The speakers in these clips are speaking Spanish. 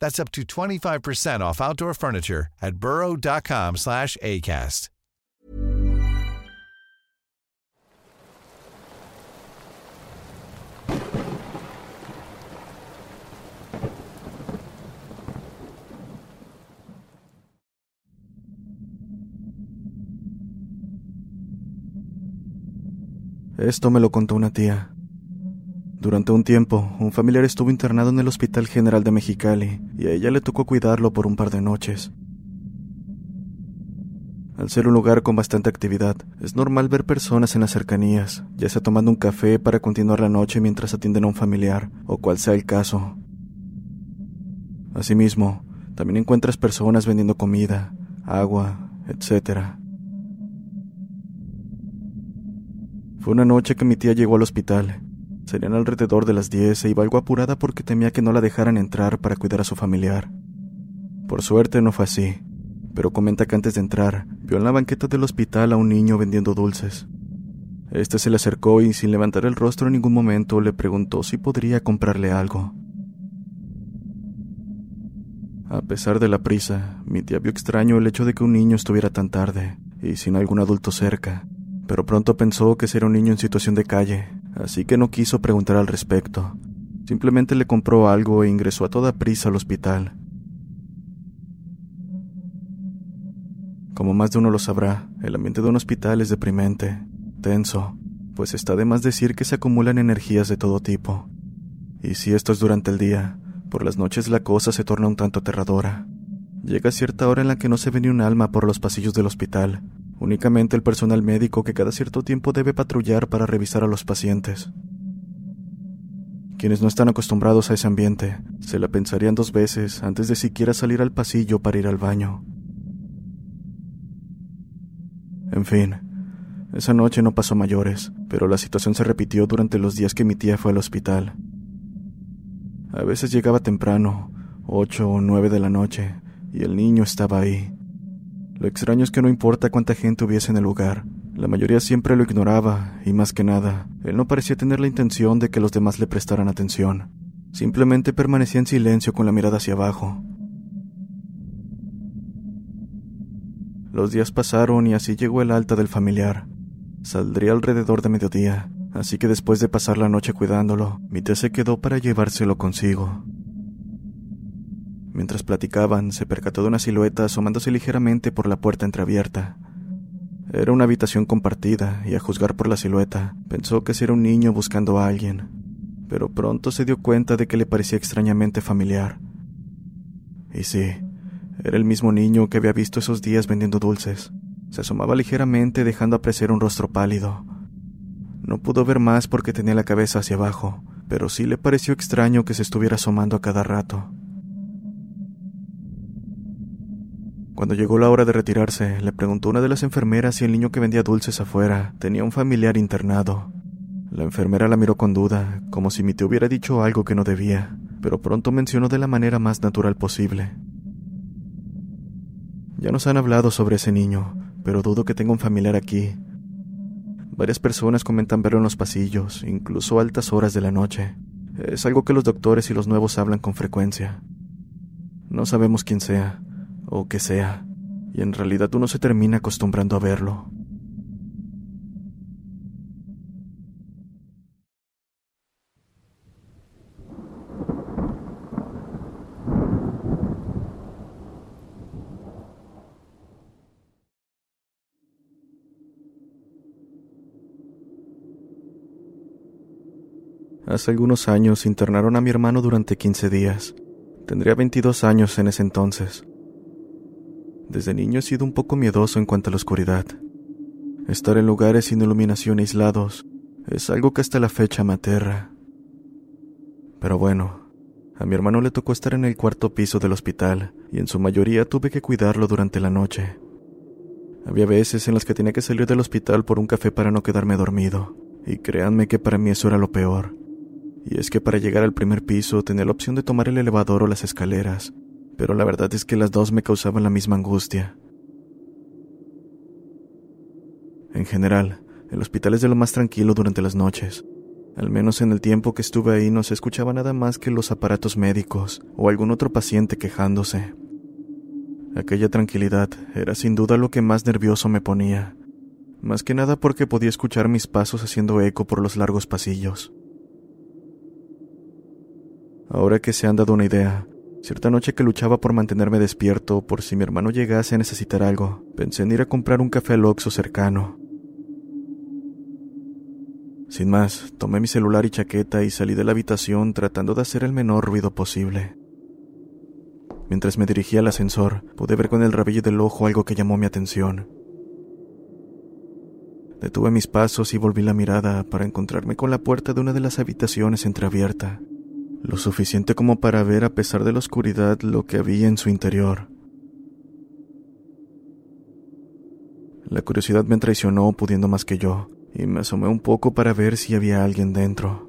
That's up to 25% off outdoor furniture at burrow.com slash ACAST. Esto me lo contó una tía. Durante un tiempo, un familiar estuvo internado en el Hospital General de Mexicali y a ella le tocó cuidarlo por un par de noches. Al ser un lugar con bastante actividad, es normal ver personas en las cercanías, ya sea tomando un café para continuar la noche mientras atienden a un familiar, o cual sea el caso. Asimismo, también encuentras personas vendiendo comida, agua, etc. Fue una noche que mi tía llegó al hospital. Serían alrededor de las 10 e iba algo apurada porque temía que no la dejaran entrar para cuidar a su familiar. Por suerte no fue así, pero comenta que antes de entrar vio en la banqueta del hospital a un niño vendiendo dulces. Este se le acercó y sin levantar el rostro en ningún momento le preguntó si podría comprarle algo. A pesar de la prisa, mi tía vio extraño el hecho de que un niño estuviera tan tarde y sin algún adulto cerca, pero pronto pensó que sería un niño en situación de calle, así que no quiso preguntar al respecto. Simplemente le compró algo e ingresó a toda prisa al hospital. Como más de uno lo sabrá, el ambiente de un hospital es deprimente, tenso, pues está de más decir que se acumulan energías de todo tipo. Y si esto es durante el día, por las noches la cosa se torna un tanto aterradora. Llega cierta hora en la que no se ve ni un alma por los pasillos del hospital, únicamente el personal médico que cada cierto tiempo debe patrullar para revisar a los pacientes. Quienes no están acostumbrados a ese ambiente se la pensarían dos veces antes de siquiera salir al pasillo para ir al baño. En fin, esa noche no pasó mayores, pero la situación se repitió durante los días que mi tía fue al hospital. A veces llegaba temprano, ocho o nueve de la noche, y el niño estaba ahí. Lo extraño es que no importa cuánta gente hubiese en el lugar, la mayoría siempre lo ignoraba, y más que nada, él no parecía tener la intención de que los demás le prestaran atención. Simplemente permanecía en silencio con la mirada hacia abajo. Los días pasaron y así llegó el alta del familiar. Saldría alrededor de mediodía, así que después de pasar la noche cuidándolo, mi tía se quedó para llevárselo consigo. Mientras platicaban, se percató de una silueta asomándose ligeramente por la puerta entreabierta. Era una habitación compartida, y a juzgar por la silueta, pensó que era un niño buscando a alguien, pero pronto se dio cuenta de que le parecía extrañamente familiar. Y sí, era el mismo niño que había visto esos días vendiendo dulces. Se asomaba ligeramente dejando apreciar un rostro pálido. No pudo ver más porque tenía la cabeza hacia abajo, pero sí le pareció extraño que se estuviera asomando a cada rato. Cuando llegó la hora de retirarse, le preguntó una de las enfermeras si el niño que vendía dulces afuera tenía un familiar internado. La enfermera la miró con duda, como si mi tío hubiera dicho algo que no debía, pero pronto mencionó de la manera más natural posible. Ya nos han hablado sobre ese niño, pero dudo que tenga un familiar aquí. Varias personas comentan verlo en los pasillos, incluso a altas horas de la noche. Es algo que los doctores y los nuevos hablan con frecuencia. No sabemos quién sea, o qué sea, y en realidad uno se termina acostumbrando a verlo. Hace algunos años internaron a mi hermano durante 15 días. Tendría 22 años en ese entonces. Desde niño he sido un poco miedoso en cuanto a la oscuridad. Estar en lugares sin iluminación aislados es algo que hasta la fecha me aterra. Pero bueno, a mi hermano le tocó estar en el cuarto piso del hospital y en su mayoría tuve que cuidarlo durante la noche. Había veces en las que tenía que salir del hospital por un café para no quedarme dormido, y créanme que para mí eso era lo peor. Y es que para llegar al primer piso tenía la opción de tomar el elevador o las escaleras, pero la verdad es que las dos me causaban la misma angustia. En general, el hospital es de lo más tranquilo durante las noches. Al menos en el tiempo que estuve ahí no se escuchaba nada más que los aparatos médicos o algún otro paciente quejándose. Aquella tranquilidad era sin duda lo que más nervioso me ponía, más que nada porque podía escuchar mis pasos haciendo eco por los largos pasillos. Ahora que se han dado una idea, cierta noche que luchaba por mantenerme despierto por si mi hermano llegase a necesitar algo, pensé en ir a comprar un café al Oxxo cercano. Sin más, tomé mi celular y chaqueta y salí de la habitación tratando de hacer el menor ruido posible. Mientras me dirigía al ascensor, pude ver con el rabillo del ojo algo que llamó mi atención. Detuve mis pasos y volví la mirada para encontrarme con la puerta de una de las habitaciones entreabierta lo suficiente como para ver a pesar de la oscuridad lo que había en su interior. La curiosidad me traicionó pudiendo más que yo, y me asomé un poco para ver si había alguien dentro.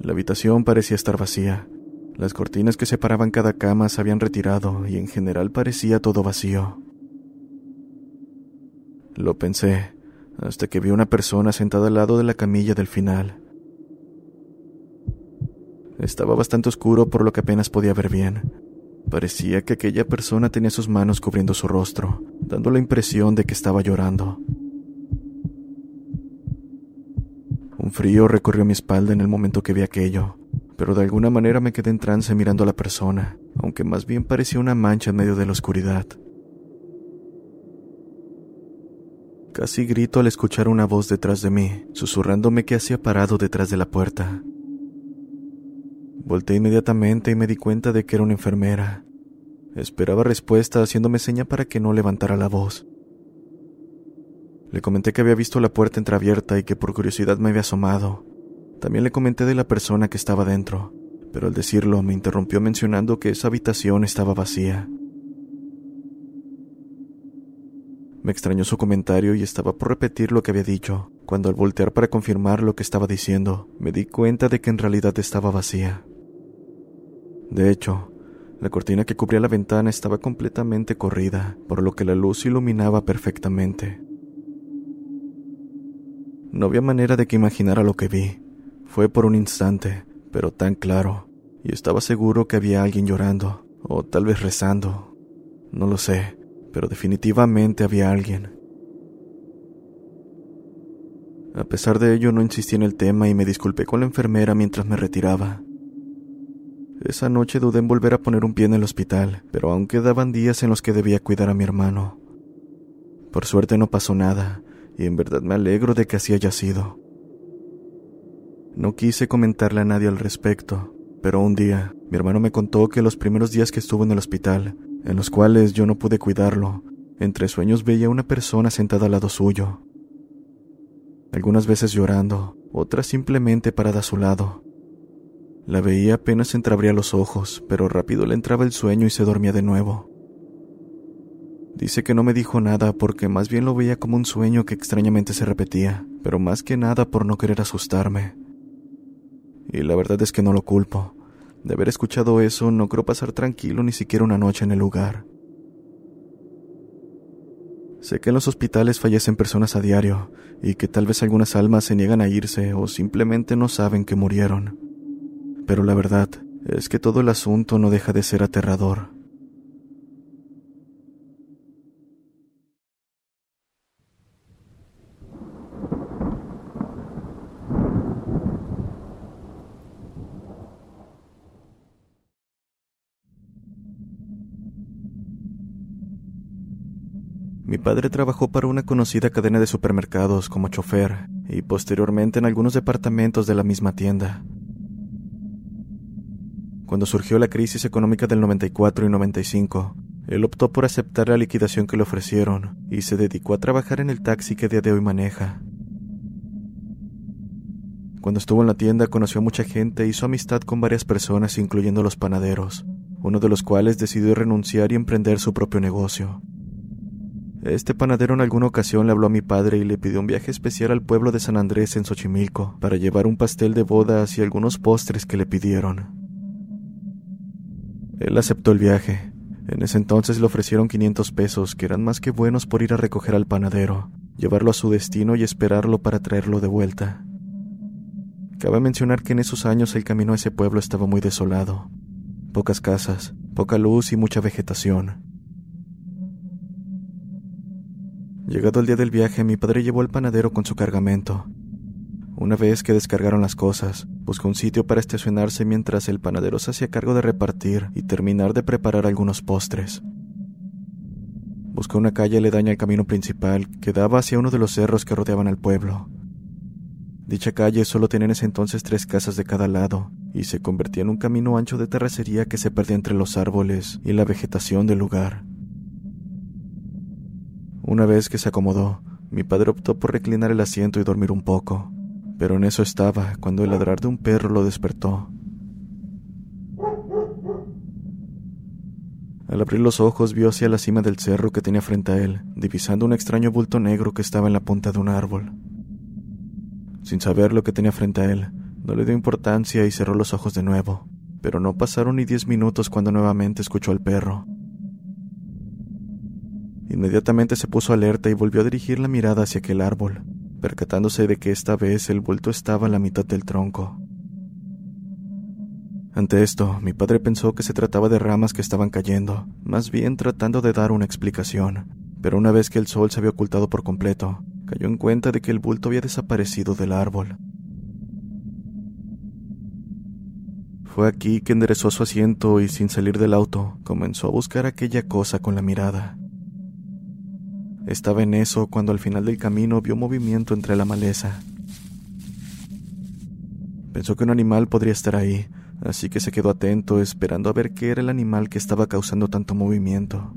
La habitación parecía estar vacía. Las cortinas que separaban cada cama se habían retirado y en general parecía todo vacío. Lo pensé, hasta que vi una persona sentada al lado de la camilla del final. Estaba bastante oscuro por lo que apenas podía ver bien. Parecía que aquella persona tenía sus manos cubriendo su rostro, dando la impresión de que estaba llorando. Un frío recorrió mi espalda en el momento que vi aquello, pero de alguna manera me quedé en trance mirando a la persona, aunque más bien parecía una mancha en medio de la oscuridad. Casi grito al escuchar una voz detrás de mí, susurrándome que hacía parado detrás de la puerta. Volté inmediatamente y me di cuenta de que era una enfermera. Esperaba respuesta haciéndome seña para que no levantara la voz. Le comenté que había visto la puerta entreabierta y que por curiosidad me había asomado. También le comenté de la persona que estaba dentro, pero al decirlo me interrumpió mencionando que esa habitación estaba vacía. Me extrañó su comentario y estaba por repetir lo que había dicho, cuando al voltear para confirmar lo que estaba diciendo, me di cuenta de que en realidad estaba vacía. De hecho, la cortina que cubría la ventana estaba completamente corrida, por lo que la luz iluminaba perfectamente. No había manera de que imaginara lo que vi. Fue por un instante, pero tan claro, y estaba seguro que había alguien llorando, o tal vez rezando. No lo sé, pero definitivamente había alguien. A pesar de ello, no insistí en el tema y me disculpé con la enfermera mientras me retiraba. Esa noche dudé en volver a poner un pie en el hospital, pero aún quedaban días en los que debía cuidar a mi hermano. Por suerte no pasó nada, y en verdad me alegro de que así haya sido. No quise comentarle a nadie al respecto, pero un día mi hermano me contó que los primeros días que estuvo en el hospital, en los cuales yo no pude cuidarlo, entre sueños veía una persona sentada al lado suyo. Algunas veces llorando, otra simplemente parada a su lado. La veía apenas entreabría los ojos, pero rápido le entraba el sueño y se dormía de nuevo. Dice que no me dijo nada porque más bien lo veía como un sueño que extrañamente se repetía, pero más que nada por no querer asustarme. Y la verdad es que no lo culpo. De haber escuchado eso, no creo pasar tranquilo ni siquiera una noche en el lugar. Sé que en los hospitales fallecen personas a diario y que tal vez algunas almas se niegan a irse o simplemente no saben que murieron. Pero la verdad es que todo el asunto no deja de ser aterrador. Mi padre trabajó para una conocida cadena de supermercados como chofer y posteriormente en algunos departamentos de la misma tienda. Cuando surgió la crisis económica del 94 y 95, él optó por aceptar la liquidación que le ofrecieron y se dedicó a trabajar en el taxi que día de hoy maneja. Cuando estuvo en la tienda conoció a mucha gente e hizo amistad con varias personas, incluyendo los panaderos, uno de los cuales decidió renunciar y emprender su propio negocio. Este panadero en alguna ocasión le habló a mi padre y le pidió un viaje especial al pueblo de San Andrés en Xochimilco para llevar un pastel de bodas y algunos postres que le pidieron. Él aceptó el viaje. En ese entonces le ofrecieron 500 pesos, que eran más que buenos por ir a recoger al panadero, llevarlo a su destino y esperarlo para traerlo de vuelta. Cabe mencionar que en esos años el camino a ese pueblo estaba muy desolado. Pocas casas, poca luz y mucha vegetación. Llegado el día del viaje, mi padre llevó al panadero con su cargamento. Una vez que descargaron las cosas, buscó un sitio para estacionarse mientras el panadero se hacía cargo de repartir y terminar de preparar algunos postres. Buscó una calle aledaña al camino principal que daba hacia uno de los cerros que rodeaban al pueblo. Dicha calle solo tenía en ese entonces tres casas de cada lado y se convertía en un camino ancho de terracería que se perdía entre los árboles y la vegetación del lugar. Una vez que se acomodó, mi padre optó por reclinar el asiento y dormir un poco, pero en eso estaba cuando el ladrar de un perro lo despertó. Al abrir los ojos vio hacia la cima del cerro que tenía frente a él, divisando un extraño bulto negro que estaba en la punta de un árbol. Sin saber lo que tenía frente a él, no le dio importancia y cerró los ojos de nuevo, pero no pasaron ni diez minutos cuando nuevamente escuchó al perro. Inmediatamente se puso alerta y volvió a dirigir la mirada hacia aquel árbol, percatándose de que esta vez el bulto estaba a la mitad del tronco. Ante esto, mi padre pensó que se trataba de ramas que estaban cayendo, más bien tratando de dar una explicación, pero una vez que el sol se había ocultado por completo, cayó en cuenta de que el bulto había desaparecido del árbol. Fue aquí que enderezó su asiento y sin salir del auto, comenzó a buscar aquella cosa con la mirada. Estaba en eso cuando al final del camino vio movimiento entre la maleza. Pensó que un animal podría estar ahí, así que se quedó atento esperando a ver qué era el animal que estaba causando tanto movimiento.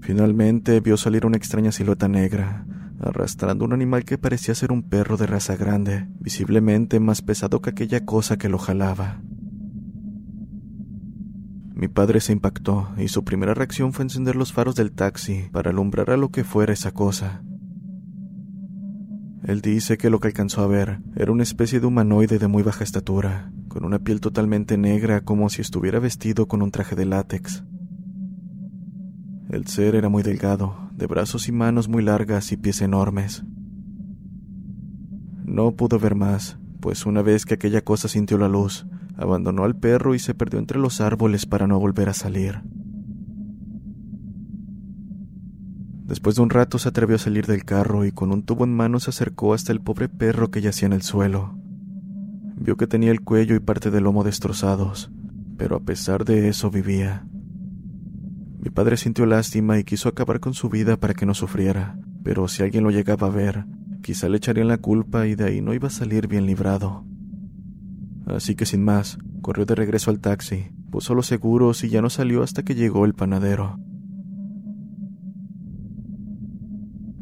Finalmente vio salir una extraña silueta negra, arrastrando un animal que parecía ser un perro de raza grande, visiblemente más pesado que aquella cosa que lo jalaba. Mi padre se impactó y su primera reacción fue encender los faros del taxi para alumbrar a lo que fuera esa cosa. Él dice que lo que alcanzó a ver era una especie de humanoide de muy baja estatura, con una piel totalmente negra como si estuviera vestido con un traje de látex. El ser era muy delgado, de brazos y manos muy largas y pies enormes. No pudo ver más, pues una vez que aquella cosa sintió la luz, abandonó al perro y se perdió entre los árboles para no volver a salir. Después de un rato se atrevió a salir del carro y con un tubo en mano se acercó hasta el pobre perro que yacía en el suelo. Vio que tenía el cuello y parte del lomo destrozados, pero a pesar de eso vivía. Mi padre sintió lástima y quiso acabar con su vida para que no sufriera, pero si alguien lo llegaba a ver, quizá le echarían la culpa y de ahí no iba a salir bien librado. Así que sin más, corrió de regreso al taxi, puso los seguros y ya no salió hasta que llegó el panadero.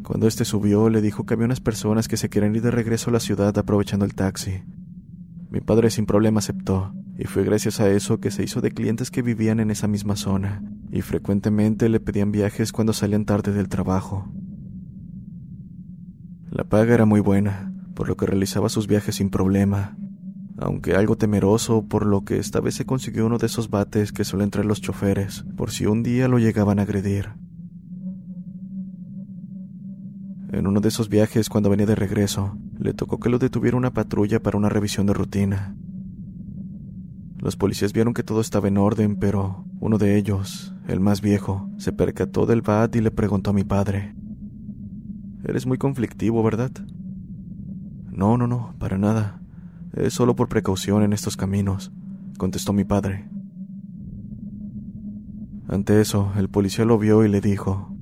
Cuando este subió, le dijo que había unas personas que se quieren ir de regreso a la ciudad aprovechando el taxi. Mi padre sin problema aceptó, y fue gracias a eso que se hizo de clientes que vivían en esa misma zona, y frecuentemente le pedían viajes cuando salían tarde del trabajo. La paga era muy buena, por lo que realizaba sus viajes sin problema, aunque algo temeroso, por lo que esta vez se consiguió uno de esos bates que suelen traer los choferes, por si un día lo llegaban a agredir. En uno de esos viajes, cuando venía de regreso, le tocó que lo detuviera una patrulla para una revisión de rutina. Los policías vieron que todo estaba en orden, pero uno de ellos, el más viejo, se percató del bat y le preguntó a mi padre. Eres muy conflictivo, ¿verdad? No, no, no, para nada. Es solo por precaución en estos caminos, contestó mi padre. Ante eso, el policía lo vio y le dijo,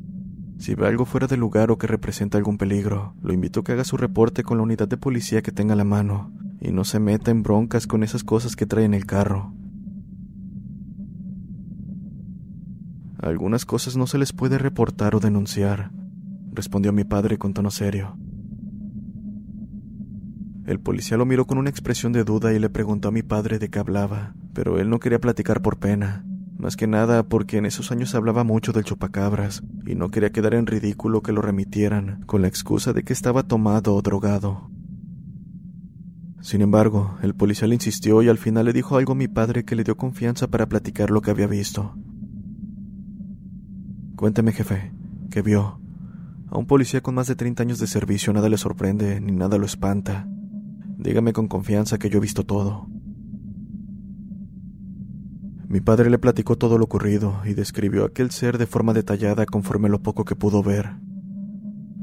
si ve algo fuera de lugar o que representa algún peligro, lo invito a que haga su reporte con la unidad de policía que tenga a la mano y no se meta en broncas con esas cosas que trae en el carro. Algunas cosas no se les puede reportar o denunciar, respondió mi padre con tono serio. El policía lo miró con una expresión de duda y le preguntó a mi padre de qué hablaba, pero él no quería platicar por pena, más que nada porque en esos años hablaba mucho del chupacabras y no quería quedar en ridículo que lo remitieran con la excusa de que estaba tomado o drogado. Sin embargo, el policía le insistió y al final le dijo algo a mi padre que le dio confianza para platicar lo que había visto. Cuénteme, jefe, ¿qué vio? A un policía con más de 30 años de servicio nada le sorprende ni nada lo espanta. Dígame con confianza que yo he visto todo. Mi padre le platicó todo lo ocurrido y describió aquel ser de forma detallada conforme lo poco que pudo ver.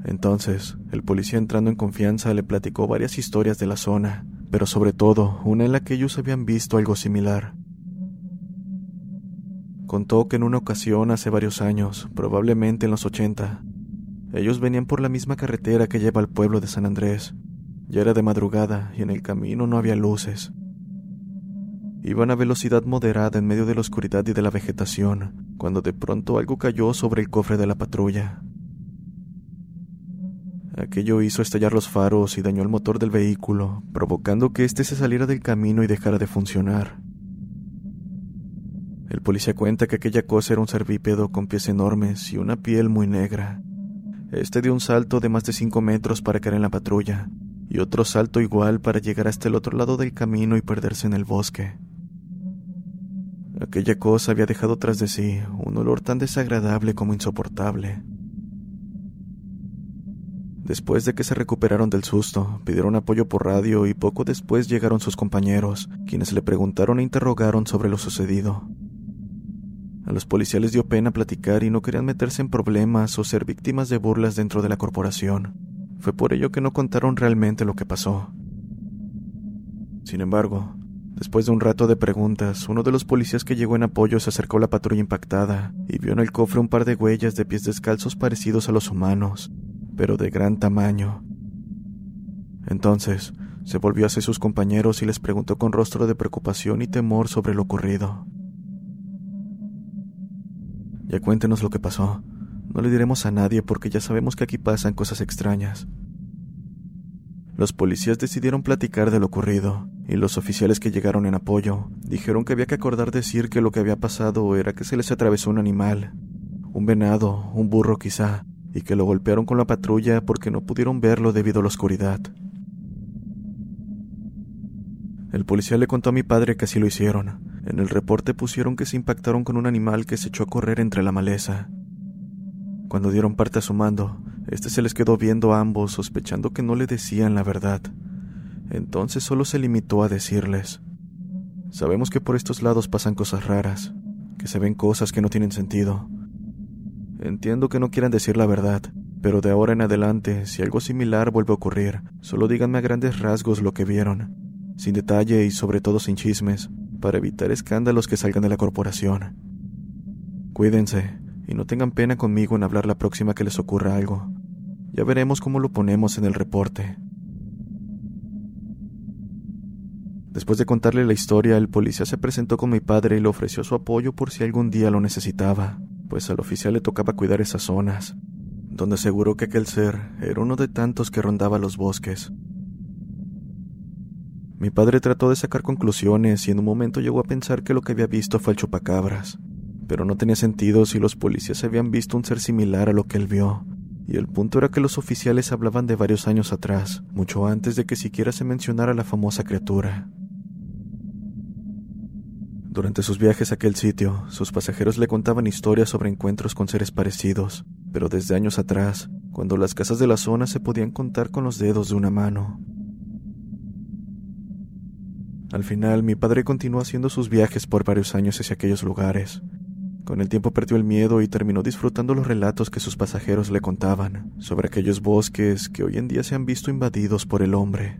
Entonces, el policía entrando en confianza le platicó varias historias de la zona, pero sobre todo una en la que ellos habían visto algo similar. Contó que en una ocasión hace varios años, probablemente en los ochenta, ellos venían por la misma carretera que lleva al pueblo de San Andrés. Ya era de madrugada y en el camino no había luces. Iban a velocidad moderada en medio de la oscuridad y de la vegetación, cuando de pronto algo cayó sobre el cofre de la patrulla. Aquello hizo estallar los faros y dañó el motor del vehículo, provocando que éste se saliera del camino y dejara de funcionar. El policía cuenta que aquella cosa era un cervípedo con pies enormes y una piel muy negra. Este dio un salto de más de cinco metros para caer en la patrulla, y otro salto igual para llegar hasta el otro lado del camino y perderse en el bosque. Aquella cosa había dejado tras de sí un olor tan desagradable como insoportable. Después de que se recuperaron del susto, pidieron apoyo por radio y poco después llegaron sus compañeros, quienes le preguntaron e interrogaron sobre lo sucedido. A los policías les dio pena platicar y no querían meterse en problemas o ser víctimas de burlas dentro de la corporación. Fue por ello que no contaron realmente lo que pasó. Sin embargo, Después de un rato de preguntas, uno de los policías que llegó en apoyo se acercó a la patrulla impactada y vio en el cofre un par de huellas de pies descalzos parecidos a los humanos, pero de gran tamaño. Entonces, se volvió hacia sus compañeros y les preguntó con rostro de preocupación y temor sobre lo ocurrido. Ya cuéntenos lo que pasó. No le diremos a nadie porque ya sabemos que aquí pasan cosas extrañas. Los policías decidieron platicar de lo ocurrido, y los oficiales que llegaron en apoyo dijeron que había que acordar decir que lo que había pasado era que se les atravesó un animal, un venado, un burro quizá, y que lo golpearon con la patrulla porque no pudieron verlo debido a la oscuridad. El policía le contó a mi padre que así lo hicieron. En el reporte pusieron que se impactaron con un animal que se echó a correr entre la maleza. Cuando dieron parte a su mando, este se les quedó viendo a ambos, sospechando que no le decían la verdad. Entonces solo se limitó a decirles, Sabemos que por estos lados pasan cosas raras, que se ven cosas que no tienen sentido. Entiendo que no quieran decir la verdad, pero de ahora en adelante, si algo similar vuelve a ocurrir, solo díganme a grandes rasgos lo que vieron, sin detalle y sobre todo sin chismes, para evitar escándalos que salgan de la corporación. Cuídense y no tengan pena conmigo en hablar la próxima que les ocurra algo. Ya veremos cómo lo ponemos en el reporte. Después de contarle la historia, el policía se presentó con mi padre y le ofreció su apoyo por si algún día lo necesitaba, pues al oficial le tocaba cuidar esas zonas. donde aseguró que aquel ser era uno de tantos que rondaba los bosques. Mi padre trató de sacar conclusiones y en un momento llegó a pensar que lo que había visto fue el chupacabras, pero no tenía sentido si los policías habían visto un ser similar a lo que él vio, y el punto era que los oficiales hablaban de varios años atrás, mucho antes de que siquiera se mencionara la famosa criatura. Durante sus viajes a aquel sitio, sus pasajeros le contaban historias sobre encuentros con seres parecidos, pero desde años atrás, cuando las casas de la zona se podían contar con los dedos de una mano. Al final, mi padre continuó haciendo sus viajes por varios años hacia aquellos lugares, con el tiempo perdió el miedo y terminó disfrutando los relatos que sus pasajeros le contaban sobre aquellos bosques que hoy en día se han visto invadidos por el hombre.